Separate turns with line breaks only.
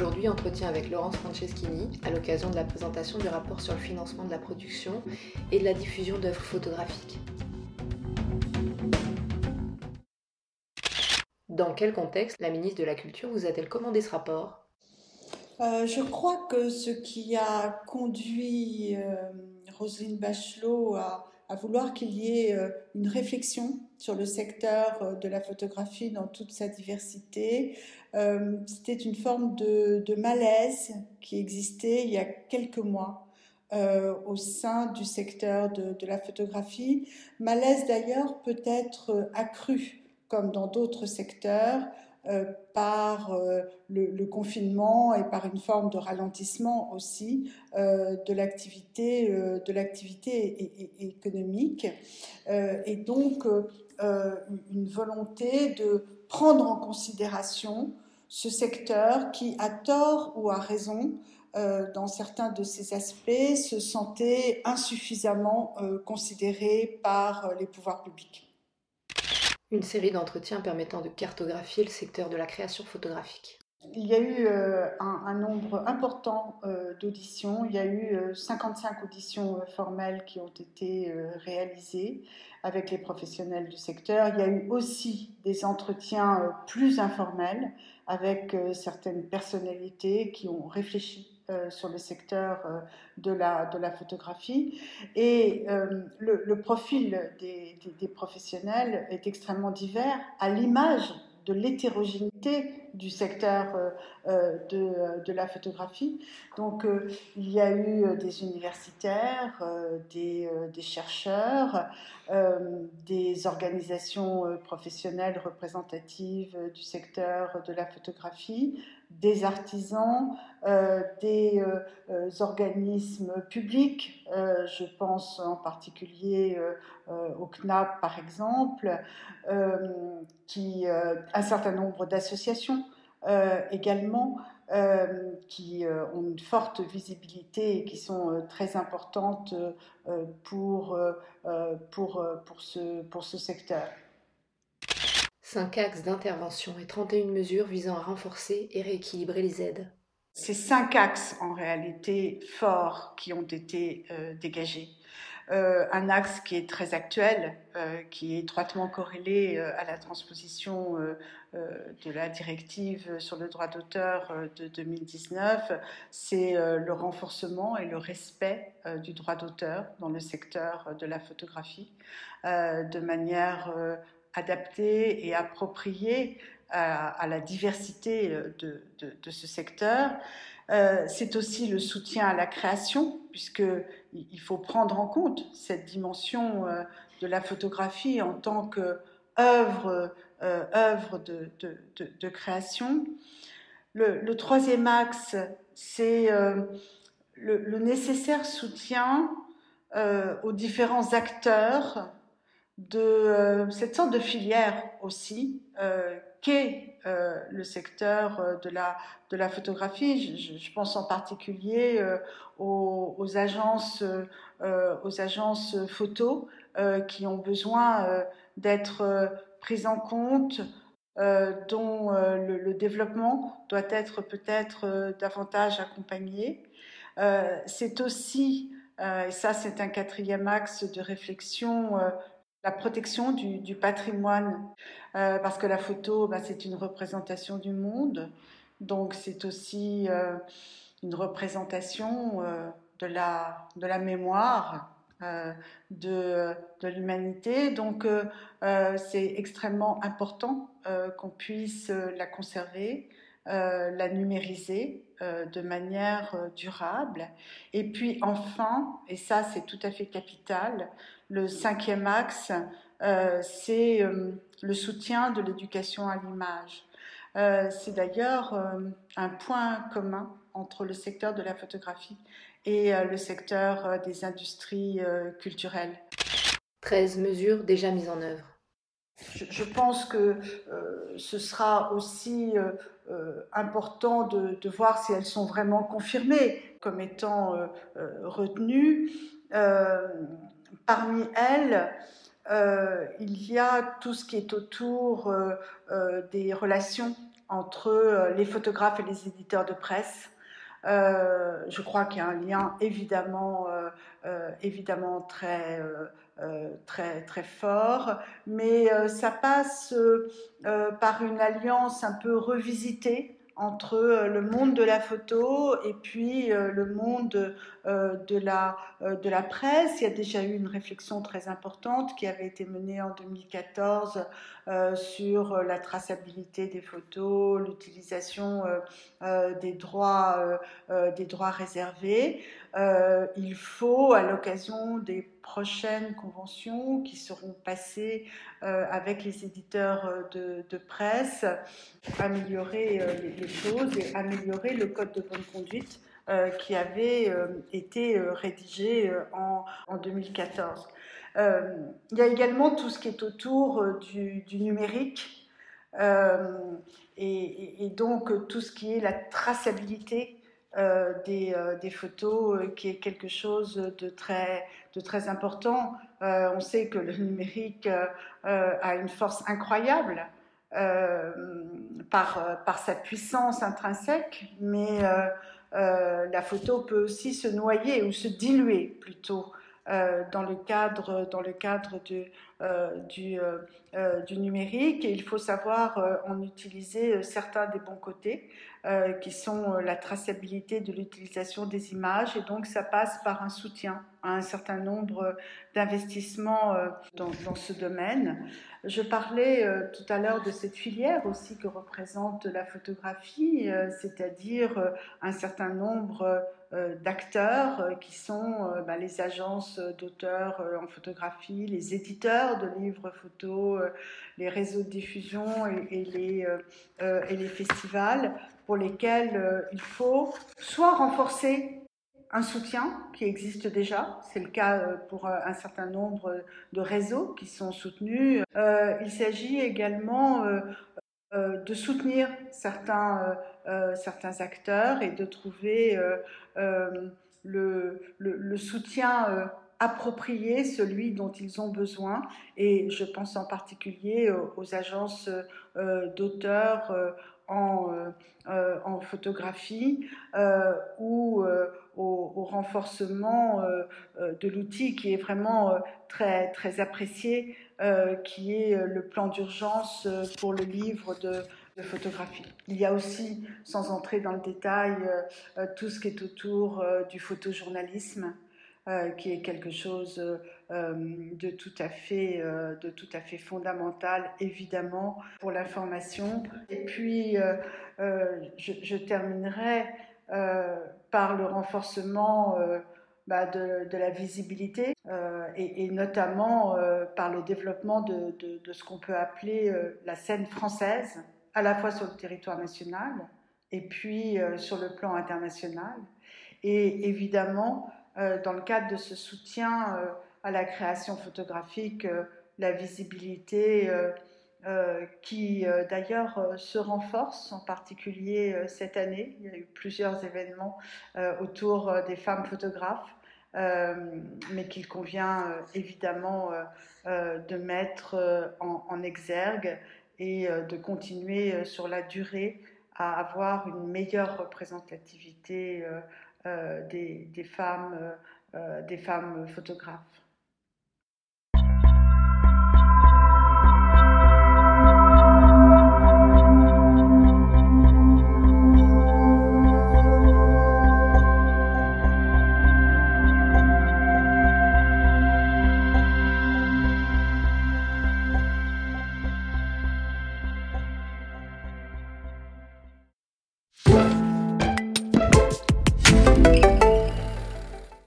Aujourd'hui, entretien avec Laurence Franceschini à l'occasion de la présentation du rapport sur le financement de la production et de la diffusion d'œuvres photographiques. Dans quel contexte la ministre de la Culture vous a-t-elle commandé ce rapport?
Euh, Je crois que ce qui a conduit euh, Roselyne Bachelot à, vouloir qu'il y ait euh, une réflexion sur le secteur de la photographie dans toute sa diversité, c'était une forme de, malaise qui existait il y a quelques mois. au sein du secteur de, de la photographie. Malaise d'ailleurs peut être accru comme dans d'autres secteurs, euh, par euh, le, confinement et par une forme de ralentissement aussi euh, de l'activité de l'activité économique. Et donc une volonté de prendre en considération ce secteur qui, à tort ou à raison, dans certains de ses aspects, se sentait insuffisamment considéré par les pouvoirs publics
une série d'entretiens permettant de cartographier le secteur de la création photographique.
Il y a eu euh, un, nombre important euh, d'auditions. Il y a eu 55 euh, auditions formelles qui ont été réalisées avec les professionnels du secteur. Il y a eu aussi des entretiens plus informels avec certaines personnalités qui ont réfléchi euh, sur le secteur euh, de, la, de la photographie. Et euh, le, profil des, des, professionnels est extrêmement divers, à l'image de l'hétérogénéité du secteur de, de, la photographie. Donc il y a eu des universitaires, des, des, chercheurs, des organisations professionnelles représentatives du secteur de la photographie, des artisans, euh, des euh, euh, organismes publics, je pense en particulier au CNAP par exemple, qui, un certain nombre d'associations également. qui ont une forte visibilité et qui sont très importantes pour, ce secteur.
Cinq axes d'intervention et 31 mesures visant à renforcer et rééquilibrer les aides.
C'est cinq axes en réalité forts qui ont été euh, dégagés. Euh, un axe qui est très actuel, euh, qui est étroitement corrélé à la transposition de la directive sur le droit d'auteur de 2019, c'est le renforcement et le respect du droit d'auteur dans le secteur de la photographie, de manière adapté et approprié à, la diversité euh, de, ce secteur. Euh, c'est aussi le soutien à la création, puisqu'il faut prendre en compte cette dimension euh, de la photographie en tant qu'œuvre œuvre de, création. Le, troisième axe, c'est le, nécessaire soutien aux différents acteurs de euh, cette sorte de filière aussi euh, qu'est euh, le secteur de la, de la photographie. Je, pense en particulier aux, agences, aux agences photo qui ont besoin d'être prises en compte, dont le, développement doit être peut-être davantage accompagné. c'est aussi, et ça c'est un quatrième axe de réflexion, la protection du, patrimoine, euh, parce que la photo, bah, c'est une représentation du monde, donc c'est aussi euh, une représentation euh, de, la, mémoire de l'humanité. Donc c'est extrêmement important qu'on puisse la conserver, la numériser de manière durable. Et puis enfin, et ça c'est tout à fait capital, le cinquième axe, euh, c'est euh, le soutien de l'éducation à l'image. Euh, c'est d'ailleurs un point commun entre le secteur de la photographie et le secteur des industries culturelles.
13 mesures déjà mises en œuvre.
Je, pense que ce sera aussi important de, de, voir si elles sont vraiment confirmées comme étant retenues. Parmi elles, euh, il y a tout ce qui est autour euh, euh, des relations entre les photographes et les éditeurs de presse. je crois qu'il y a un lien évidemment, très, très, fort, mais ça passe par une alliance un peu revisitée entre le monde de la photo et puis le monde de la, de la presse. Il y a déjà eu une réflexion très importante qui avait été menée en 2014 sur la traçabilité des photos, l'utilisation des, droits, des droits réservés. il faut, à l'occasion des prochaines conventions qui seront passées avec les éditeurs de, presse, améliorer les, choses et améliorer le code de bonne conduite euh, qui avait euh, été euh, rédigé en, en 2014. il y a également tout ce qui est autour du, numérique et, donc tout ce qui est la traçabilité des, photos, qui est quelque chose de très, important. on sait que le numérique a une force incroyable. par, par sa puissance intrinsèque, mais la photo peut aussi se noyer ou se diluer plutôt. euh, dans le cadre, dans le cadre euh, du, du, numérique. Et il faut savoir en utiliser certains des bons côtés, qui sont la traçabilité de l'utilisation des images. Et donc, ça passe par un soutien à un certain nombre d'investissements dans, ce domaine. Je parlais euh, tout à l'heure de cette filière aussi que représente la photographie, euh, c'est-à-dire euh, un certain nombre d'acteurs qui sont bah, les agences d'auteurs en photographie, les éditeurs de livres photos, les réseaux de diffusion et, les, et les festivals pour lesquels il faut soit renforcer un soutien qui existe déjà. C'est le cas euh, pour euh, un certain nombre de réseaux qui sont soutenus. Euh, il s'agit également de soutenir certains, certains acteurs et de trouver le, le, soutien approprié, celui dont ils ont besoin. Et je pense en particulier aux, agences d'auteurs en, en, photographie ou au, renforcement euh, euh, de l'outil qui est vraiment euh, très, très apprécié, qui est le plan d'urgence pour le livre de, photographie. Il y a aussi, sans entrer dans le détail, tout ce qui est autour du photojournalisme. qui est quelque chose de, tout à fait, de tout à fait fondamental, évidemment, pour l'information. Et puis, je, terminerai euh, par le renforcement euh, bah, de, la visibilité euh, et, notamment par le développement de, ce qu'on peut appeler la scène française, à la fois sur le territoire national et puis sur le plan international. Et évidemment, dans le cadre de ce soutien à la création photographique, la visibilité euh, qui euh, d'ailleurs euh, se renforce, en particulier cette année. Il y a eu plusieurs événements autour des femmes photographes, mais qu'il convient évidemment de mettre en, exergue et de continuer sur la durée à avoir une meilleure représentativité des, femmes, des femmes photographes.